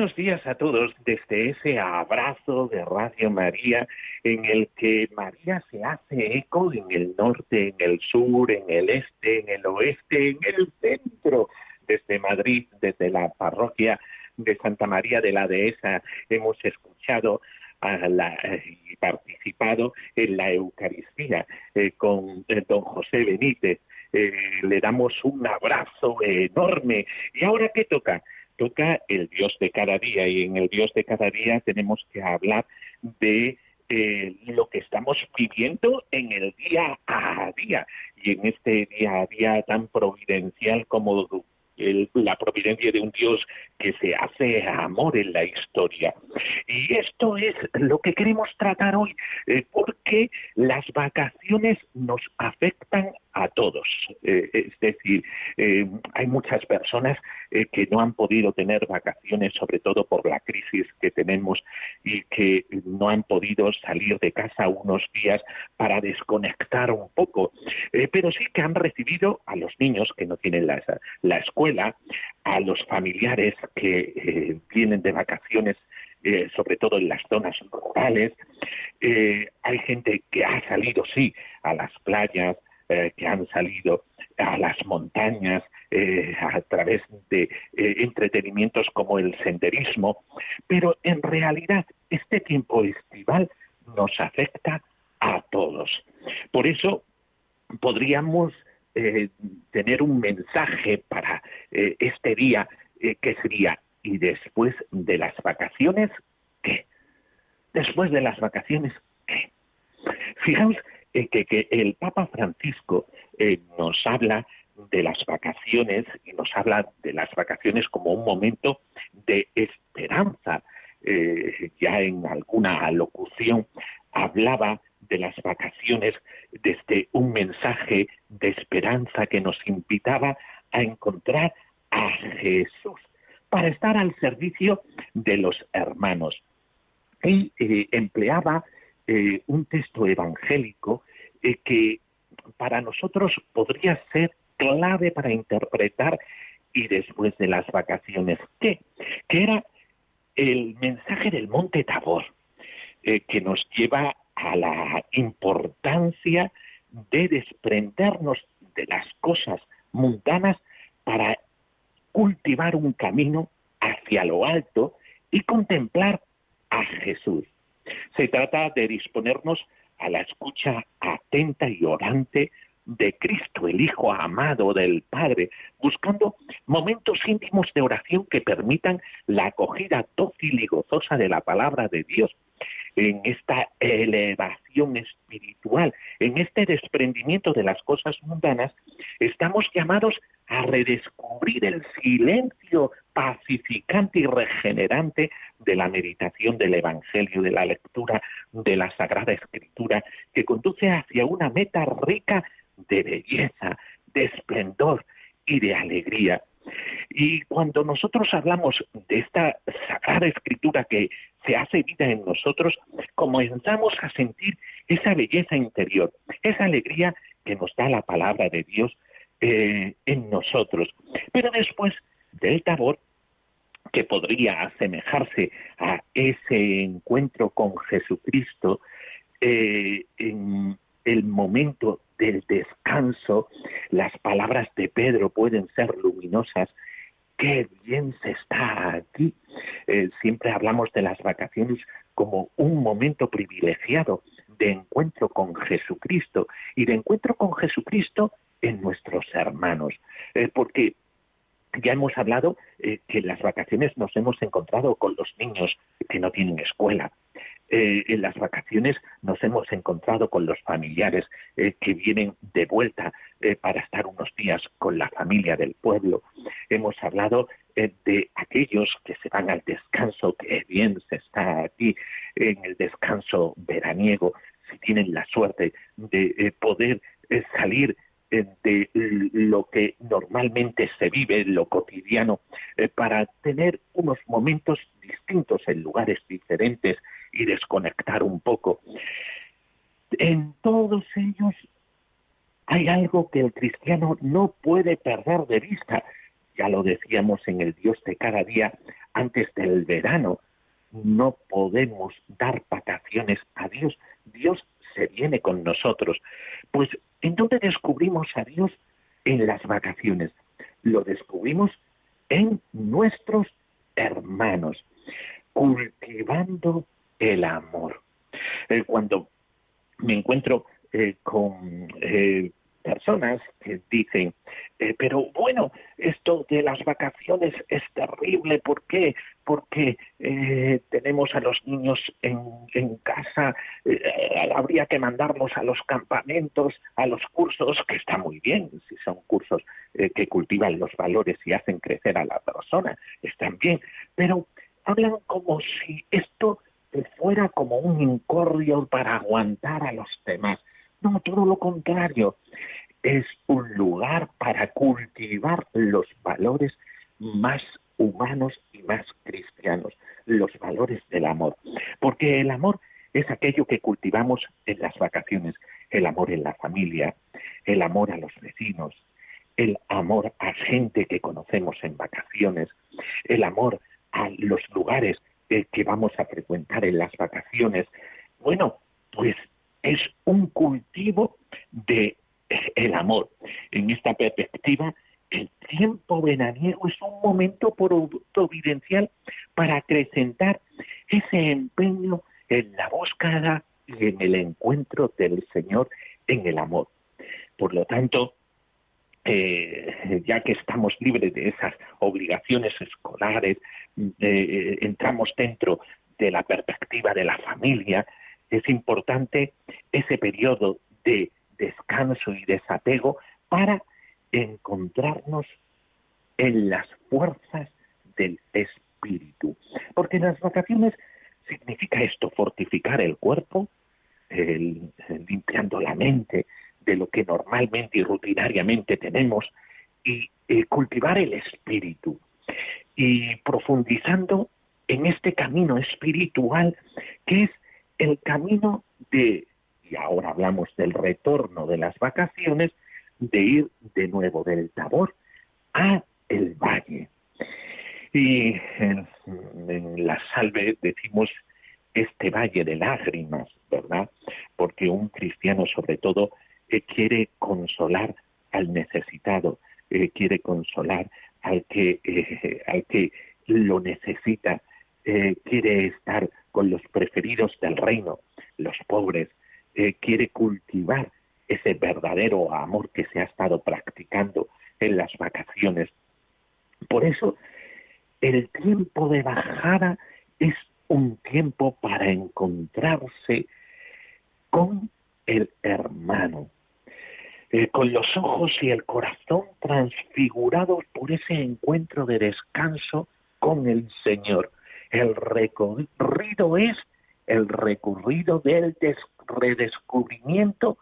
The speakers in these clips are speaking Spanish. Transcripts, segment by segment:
Buenos días a todos desde ese abrazo de Radio María en el que María se hace eco en el norte, en el sur, en el este, en el oeste, en el centro, desde Madrid, desde la parroquia de Santa María de la Dehesa, hemos escuchado y participado en la Eucaristía eh, con eh, don José Benítez. Eh, le damos un abrazo enorme. ¿Y ahora qué toca? Toca el Dios de cada día y en el Dios de cada día tenemos que hablar de eh, lo que estamos viviendo en el día a día y en este día a día tan providencial como la providencia de un Dios que se hace amor en la historia. Y esto es lo que queremos tratar hoy, eh, porque las vacaciones nos afectan a todos. Eh, es decir, eh, hay muchas personas que no han podido tener vacaciones, sobre todo por la crisis que tenemos y que no han podido salir de casa unos días para desconectar un poco. pero sí que han recibido a los niños que no tienen la, la escuela, a los familiares que eh, vienen de vacaciones, eh, sobre todo en las zonas rurales. Eh, hay gente que ha salido, sí, a las playas, que han salido a las montañas a través de entretenimientos como el senderismo, pero en realidad este tiempo estival nos afecta a todos. Por eso podríamos tener un mensaje para este día eh, ¿qué sería? ¿Y después de las vacaciones qué? Después de las vacaciones qué? Fijaos eh, que, el Papa Francisco eh, nos habla de las vacaciones y nos habla de las vacaciones como un momento de esperanza. ya en alguna alocución hablaba de las vacaciones desde un mensaje de esperanza que nos invitaba a encontrar a Jesús para estar al servicio de los hermanos. Eh, empleaba eh, un texto evangélico eh, que para nosotros podría ser clave para interpretar y después de las vacaciones, ¿qué? Que era el mensaje del monte Tabor, que nos lleva a la importancia de desprendernos de las cosas mundanas para cultivar un camino hacia lo alto y contemplar a Jesús. Se trata de disponernos a la escucha atenta y orante de Cristo, el Hijo amado del Padre, buscando momentos íntimos de oración que permitan la acogida dócil y gozosa de la palabra de Dios en esta elevación espiritual, en este desprendimiento de las cosas mundanas, estamos llamados a redescubrir el silencio pacificante y regenerante de la meditación del Evangelio, de la lectura de la Sagrada Escritura, que conduce hacia una meta rica de belleza, de esplendor y de alegría. Y cuando nosotros hablamos de esta sagrada escritura que se hace vida en nosotros, comenzamos a sentir esa belleza interior, esa alegría que nos da la palabra de Dios eh, en nosotros. Pero después del tabor, que podría asemejarse a ese encuentro con Jesucristo, eh, en el momento del descanso, las palabras de Pedro pueden ser luminosas. Qué bien se está aquí. Eh, siempre hablamos de las vacaciones como un momento privilegiado de encuentro con Jesucristo y de encuentro con Jesucristo en nuestros hermanos. Eh, porque ya hemos hablado eh, que en las vacaciones nos hemos encontrado con los niños que no tienen escuela, en las vacaciones nos hemos encontrado con los familiares que vienen de vuelta para estar unos días con la familia del pueblo. hemos hablado eh, de aquellos que se van al descanso, que bien se está aquí en el descanso veraniego, si tienen la suerte de eh, poder eh, salir de lo que normalmente se vive, lo cotidiano, para tener unos momentos distintos en lugares diferentes y desconectar un poco. En todos ellos hay algo que el cristiano no puede perder de vista. Ya lo decíamos en el Dios de cada día antes del verano. No podemos dar vacaciones a Dios. Dios se viene con nosotros. Pues, ¿en dónde descubrimos a Dios? En las vacaciones. Lo descubrimos en nuestros hermanos, cultivando el amor. Eh, cuando me encuentro eh, con eh, personas que dicen, eh, pero bueno, esto de las vacaciones es terrible, ¿por qué? Porque eh, tenemos a los niños en, en casa, eh, habría que mandarlos a los campamentos, a los cursos, que está muy bien, si son cursos que cultivan los valores y hacen crecer a la persona, están bien, pero hablan como si esto fuera como un incordio para aguantar a los demás. No, todo lo contrario. Es un lugar para cultivar los valores más humanos y más cristianos, los valores del amor. Porque el amor es aquello que cultivamos en las vacaciones, el amor en la familia, el amor a los vecinos, el amor a gente que conocemos en vacaciones, el amor a los lugares que vamos a frecuentar en las vacaciones. Bueno, pues es un cultivo de el amor. En esta perspectiva, el tiempo veraniego es un momento providencial para acrecentar ese empeño en la búsqueda y en el encuentro del Señor en el amor. Por lo tanto, eh, ya que estamos libres de esas obligaciones escolares, eh, entramos dentro de la perspectiva de la familia, es importante ese periodo de descanso y desapego para encontrarnos en las fuerzas del espíritu. Porque las vacaciones significa esto, fortificar el cuerpo, limpiando la mente de lo que normalmente y rutinariamente tenemos, y cultivar el espíritu. Y profundizando en este camino espiritual que es el camino de, y ahora hablamos del retorno de las vacaciones, de ir de nuevo del Tabor a el valle. Y en, la salve decimos este valle de lágrimas, ¿verdad? Porque un cristiano sobre todo eh, quiere consolar al necesitado, eh, quiere consolar al que, eh, al que lo necesita, quiere estar con los preferidos del reino, los pobres, quiere cultivar ese verdadero amor que se ha estado practicando en las vacaciones. Por eso, el tiempo de bajada es un tiempo para encontrarse con el hermano, eh, con los ojos y el corazón transfigurados por ese encuentro de descanso con el Señor. El recorrido es el recorrido del redescubrimiento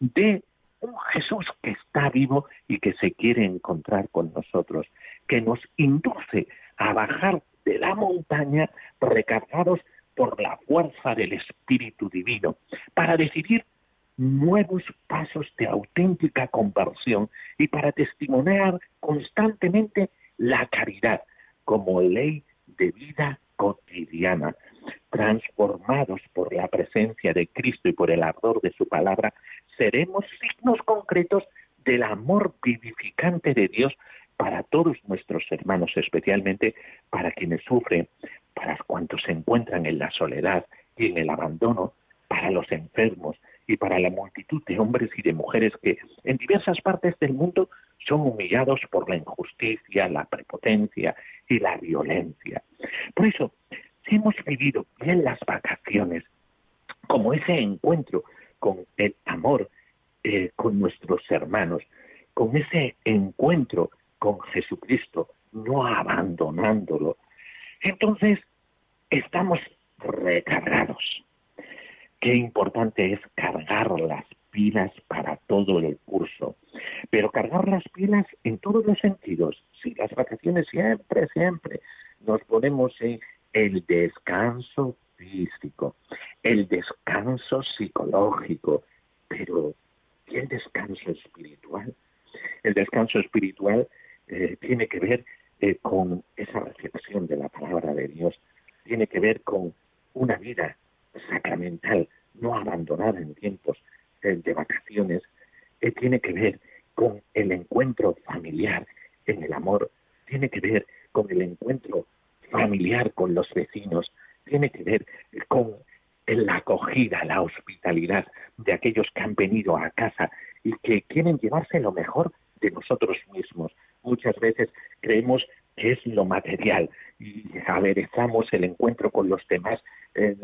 de un Jesús que está vivo y que se quiere encontrar con nosotros, que nos induce a bajar de la montaña recargados por la fuerza del Espíritu Divino, para decidir nuevos pasos de auténtica conversión y para testimoniar constantemente la caridad como ley de vida cotidiana, transformados por la presencia de Cristo y por el ardor de su palabra, seremos signos concretos del amor vivificante de Dios para todos nuestros hermanos, especialmente para quienes sufren, para cuantos se encuentran en la soledad y en el abandono, para los enfermos y para la multitud de hombres y de mujeres que en diversas partes del mundo son humillados por la injusticia, la prepotencia y la violencia. Por eso, hemos vivido bien las vacaciones, como ese encuentro con el amor eh, con nuestros hermanos, con ese encuentro con Jesucristo, no abandonándolo, entonces estamos recargados. Qué importante es cargar las pilas para todo el curso, pero cargar las pilas en todos los sentidos. Si las vacaciones siempre, siempre nos ponemos en el descanso físico, el descanso psicológico, pero ¿y el descanso espiritual? El descanso espiritual eh, tiene que ver eh, con esa reflexión de la palabra de Dios, tiene que ver con una vida sacramental, no abandonada en tiempos eh, de vacaciones, tiene que ver con el encuentro familiar en el amor, tiene que ver con el encuentro familiar con los vecinos, tiene que ver con la acogida, la hospitalidad de aquellos que han venido a casa y que quieren llevarse lo mejor de nosotros mismos. Muchas veces creemos que es lo material y aderezamos el encuentro con los demás eh,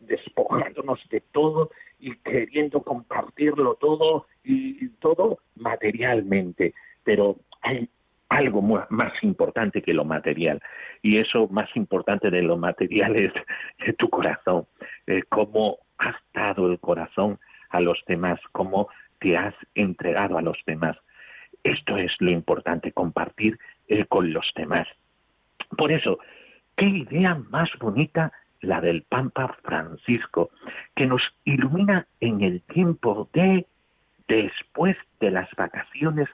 despojándonos de todo y queriendo compartirlo todo y todo materialmente. Pero hay algo más importante que lo material. Y eso más importante de lo material es tu corazón, eh, cómo has dado el corazón a los demás, cómo te has entregado a los demás. Esto es lo importante, compartir con los demás. Por eso, qué idea más bonita la del Pampa Francisco, que nos ilumina en el tiempo de después de las vacaciones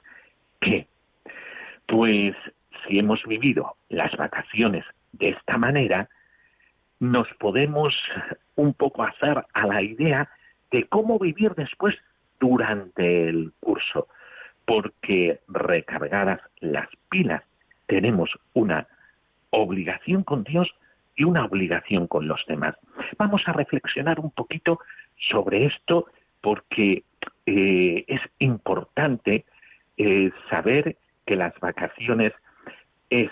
que pues si hemos vivido las vacaciones de esta manera, nos podemos un poco hacer a la idea de cómo vivir después durante el curso, porque recargadas las pilas tenemos una obligación con Dios y una obligación con los demás. Vamos a reflexionar un poquito sobre esto porque eh, es importante eh, saber que las vacaciones es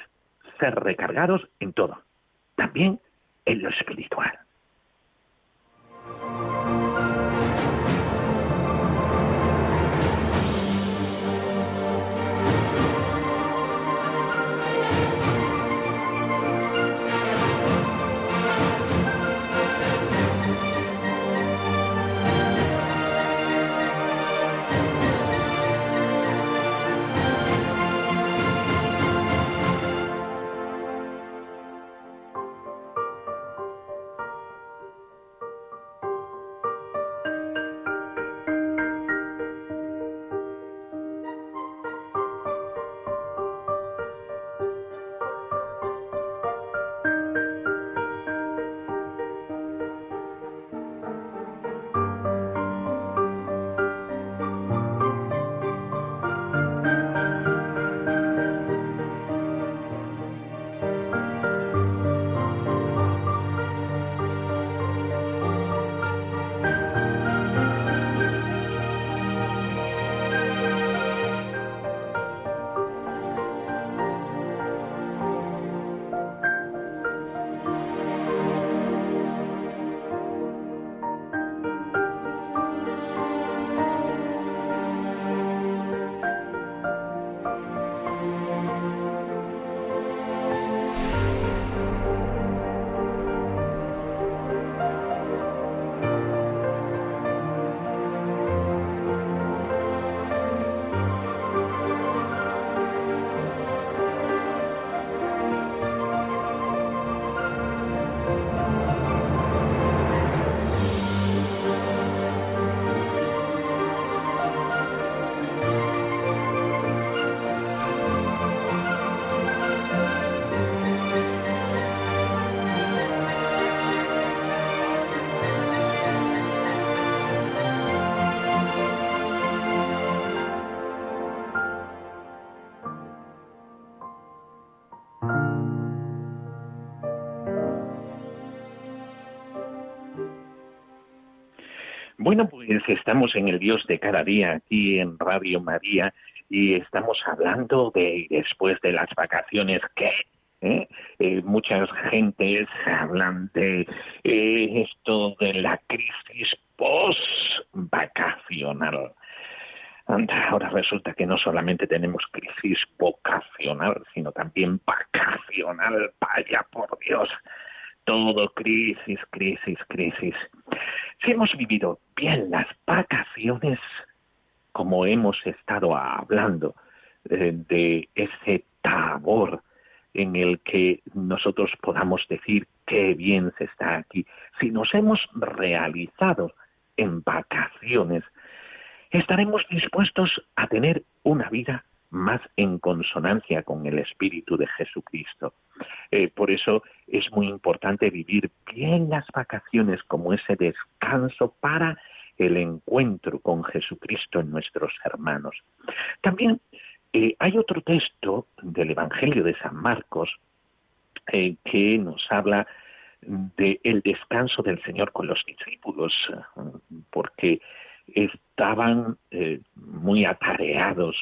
ser recargados en todo, también en lo espiritual. Bueno, pues estamos en el Dios de cada día aquí en Radio María y estamos hablando de después de las vacaciones que ¿Eh? Eh, muchas gentes hablan de eh, esto de la crisis post-vacacional. Ahora resulta que no solamente tenemos crisis vocacional, sino también vacacional. Vaya por Dios. Todo crisis, crisis, crisis. Si hemos vivido bien las vacaciones, como hemos estado hablando eh, de ese tabor en el que nosotros podamos decir qué bien se está aquí, si nos hemos realizado en vacaciones, estaremos dispuestos a tener una vida más en consonancia con el Espíritu de Jesucristo. Eh, por eso es muy importante vivir bien las vacaciones como ese descanso para el encuentro con Jesucristo en nuestros hermanos. También eh, hay otro texto del Evangelio de San Marcos eh, que nos habla del el descanso del Señor con los discípulos, porque estaban muy atareados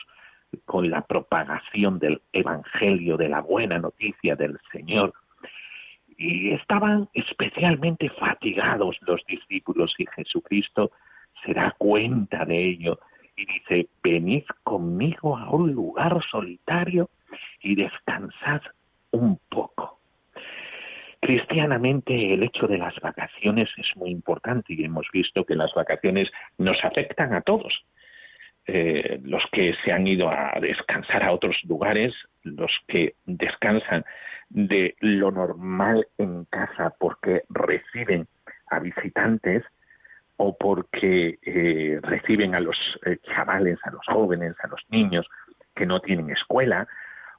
con la propagación del Evangelio, de la buena noticia del Señor, y estaban especialmente fatigados los discípulos y Jesucristo se da cuenta de ello y dice, venid conmigo a un lugar solitario y descansad un poco. Cristianamente el hecho de las vacaciones es muy importante y hemos visto que las vacaciones nos afectan a todos. Eh, los que se han ido a descansar a otros lugares, los que descansan de lo normal en casa porque reciben a visitantes o porque eh, reciben a los eh, chavales, a los jóvenes, a los niños que no tienen escuela,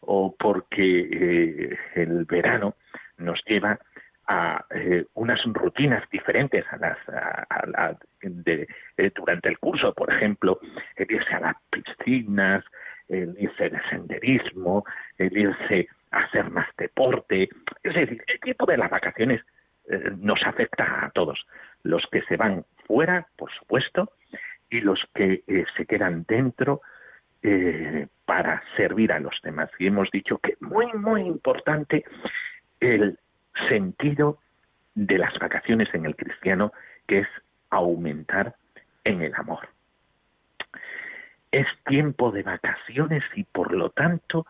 o porque el verano nos lleva a eh, unas rutinas diferentes a las de, eh, durante el curso, por ejemplo, el irse a las piscinas, el irse de senderismo, el irse a hacer más deporte. Es decir, el tiempo de las vacaciones eh, nos afecta a todos. Los que se van fuera, por supuesto, y los que se quedan dentro para servir a los demás. Y hemos dicho que muy, muy importante el sentido de las vacaciones en el cristiano, que es aumentar en el amor. Es tiempo de vacaciones y por lo tanto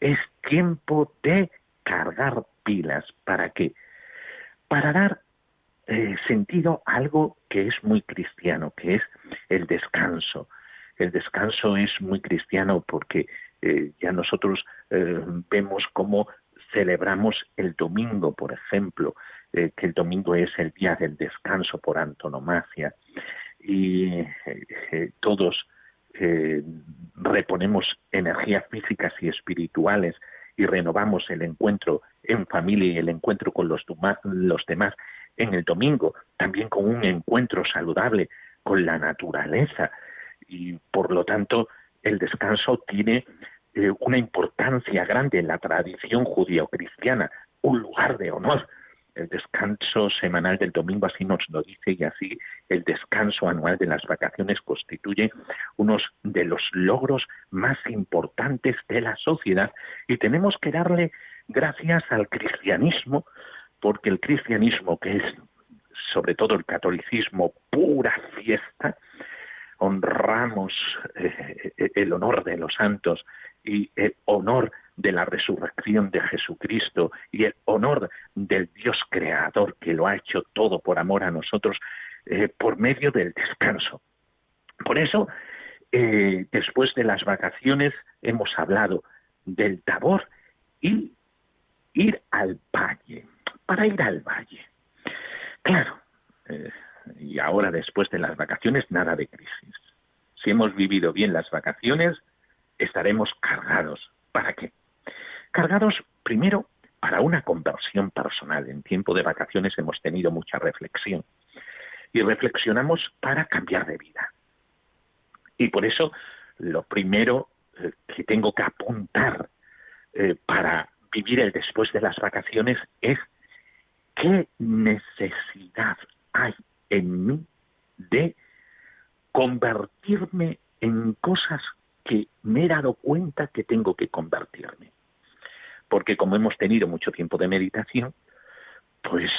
es tiempo de cargar pilas. ¿Para qué? Para dar eh, sentido a algo que es muy cristiano, que es el descanso. El descanso es muy cristiano porque eh, ya nosotros eh, vemos cómo celebramos el domingo, por ejemplo, eh, que el domingo es el día del descanso por antonomasia, y eh, eh, todos reponemos energías físicas y espirituales y renovamos el encuentro en familia y el encuentro con los, los demás en el domingo, también con un encuentro saludable con la naturaleza. Y por lo tanto el descanso tiene eh, una importancia grande en la tradición judío-cristiana, un lugar de honor. El descanso semanal del domingo así nos lo dice y así el descanso anual de las vacaciones constituye uno de los logros más importantes de la sociedad y tenemos que darle gracias al cristianismo porque el cristianismo que es sobre todo el catolicismo pura fiesta, honramos eh, el honor de los santos y el honor de la resurrección de Jesucristo y el honor del Dios creador que lo ha hecho todo por amor a nosotros eh, por medio del descanso. Por eso, eh, después de las vacaciones hemos hablado del tabor y ir al valle, para ir al valle. Claro, eh, y ahora después de las vacaciones nada de crisis. Si hemos vivido bien las vacaciones, estaremos cargados. ¿Para qué? Cargados primero para una conversión personal. En tiempo de vacaciones hemos tenido mucha reflexión y reflexionamos para cambiar de vida. Y por eso lo primero eh, que tengo que apuntar eh, para vivir el después de las vacaciones es qué necesidad hay en mí de convertirme en cosas que me he dado cuenta que tengo que convertirme. Porque como hemos tenido mucho tiempo de meditación, pues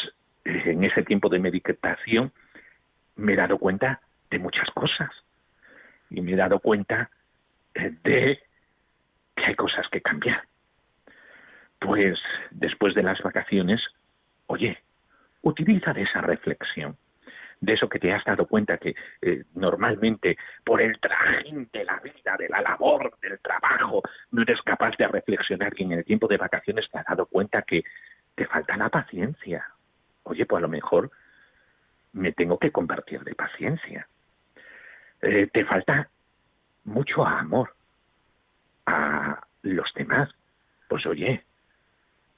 eh, en ese tiempo de meditación me he dado cuenta de muchas cosas. y me he dado cuenta de que hay cosas que cambiar. Pues después de las vacaciones, oye, utiliza de esa reflexión, de eso que te has dado cuenta que eh, normalmente por el trajín de la vida, de la labor, del trabajo, no eres capaz de reflexionar y en el tiempo de vacaciones te has dado cuenta que te falta la paciencia. Oye, pues a lo mejor me tengo que convertir de paciencia. Eh, te falta mucho amor a los demás. Pues oye,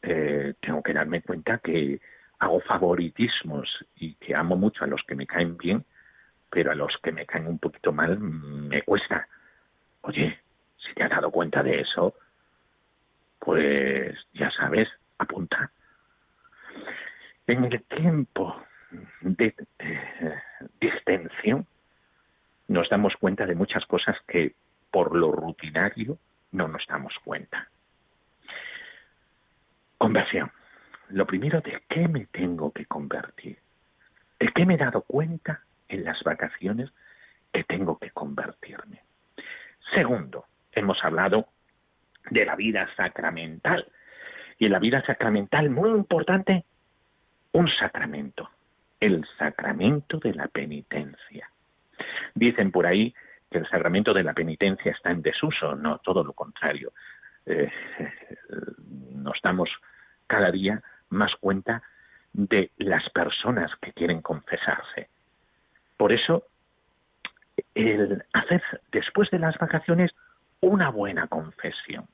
eh, tengo que darme cuenta que hago favoritismos y que amo mucho a los que me caen bien, pero a los que me caen un poquito mal me cuesta. Oye, si te has dado cuenta de eso, pues ya sabes, apunta. En el tiempo de, distensión nos damos cuenta de muchas cosas que por lo rutinario no nos damos cuenta. Conversión. Lo primero, ¿de qué me tengo que convertir? ¿De qué me he dado cuenta en las vacaciones que tengo que convertirme? Segundo, hemos hablado de la vida sacramental. Y en la vida sacramental, muy importante, un sacramento, el sacramento de la penitencia. Dicen por ahí que el sacramento de la penitencia está en desuso, no, todo lo contrario. Eh, nos damos cada día más cuenta de las personas que quieren confesarse. Por eso, el hacer después de las vacaciones una buena confesión.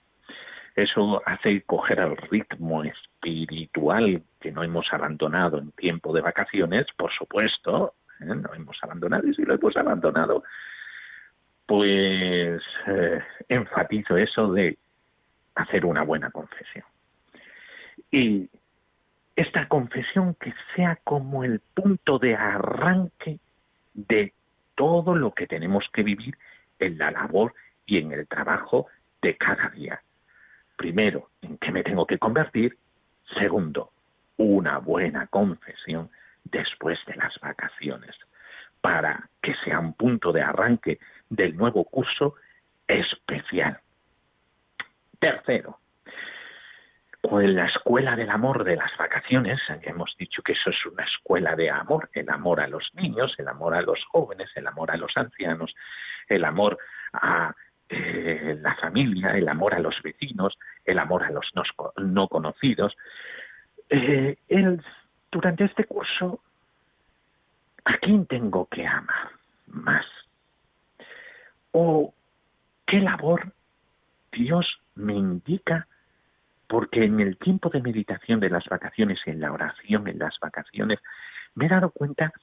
Eso hace coger el ritmo espiritual que no hemos abandonado en tiempo de vacaciones, por supuesto, ¿eh? no hemos abandonado y si lo hemos abandonado, pues eh, enfatizo eso de hacer una buena confesión. Y esta confesión que sea como el punto de arranque de todo lo que tenemos que vivir en la labor y en el trabajo de cada día. Primero, en qué me tengo que convertir. Segundo, una buena confesión después de las vacaciones, para que sea un punto de arranque del nuevo curso especial. Tercero, en la escuela del amor de las vacaciones, hemos dicho que eso es una escuela de amor, el amor a los niños, el amor a los jóvenes, el amor a los ancianos, el amor a eh, la familia, el amor a los vecinos, el amor a los no, conocidos. Eh, durante este curso, ¿a quién tengo que amar más? ¿O qué labor Dios me indica porque en el tiempo de meditación de las vacaciones, en la oración, en las vacaciones, me he dado cuenta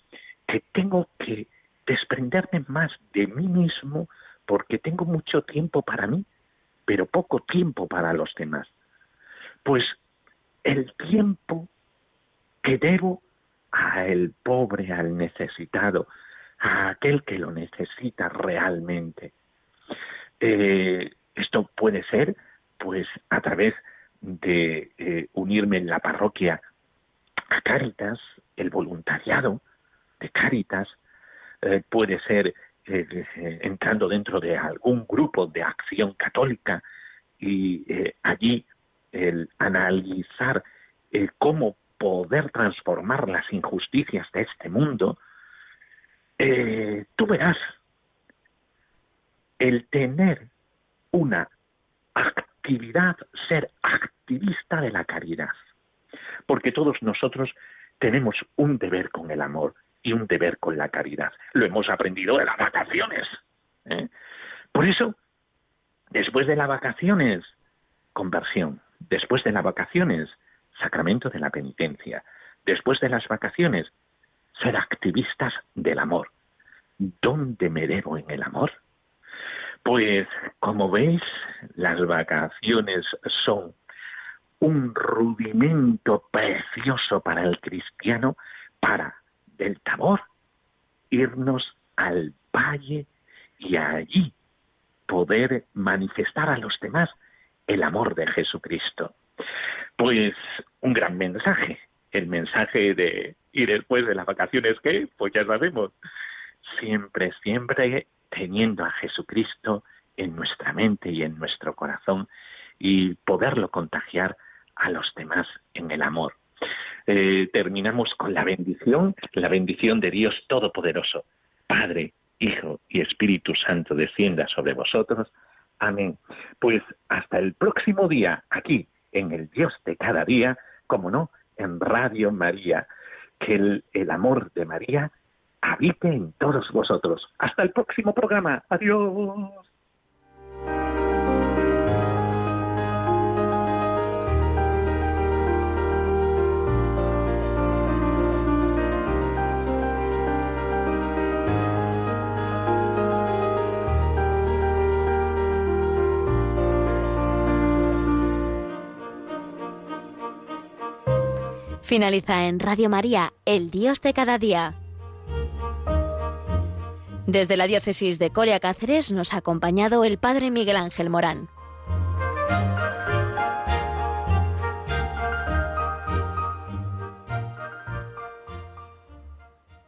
que tengo que desprenderme más de mí mismo porque tengo mucho tiempo para mí, pero poco tiempo para los demás. Pues el tiempo que debo al pobre, al necesitado, a aquel que lo necesita realmente. Eh, esto puede ser, pues, a través de eh, unirme en la parroquia a Cáritas, el voluntariado de Cáritas, eh, puede ser eh, entrando dentro de algún grupo de acción católica y allí el analizar cómo poder transformar las injusticias de este mundo, tú verás el tener una actividad, ser activista de la caridad. Porque todos nosotros tenemos un deber con el amor y un deber con la caridad. Lo hemos aprendido de las vacaciones. ¿eh? Por eso, después de las vacaciones, conversión. Después de las vacaciones, sacramento de la penitencia. Después de las vacaciones, ser activistas del amor. ¿Dónde me debo en el amor? Pues como veis, las vacaciones son un rudimento precioso para el cristiano para del Tabor irnos al valle y allí poder manifestar a los demás el amor de Jesucristo. Pues un gran mensaje, el mensaje de y después de las vacaciones que, pues ya sabemos, siempre, siempre teniendo a Jesucristo en nuestra mente y en nuestro corazón y poderlo contagiar a los demás en el amor. Eh, terminamos con la bendición, la bendición de Dios Todopoderoso, Padre, Hijo y Espíritu Santo descienda sobre vosotros. Amén. Pues hasta el próximo día, aquí, en el Dios de cada día, como no, en Radio María. Que el, el amor de María habite en todos vosotros. Hasta el próximo programa. Adiós. Finaliza en Radio María, El Dios de cada día. Desde la diócesis de Coria Cáceres nos ha acompañado el Padre Miguel Ángel Morán.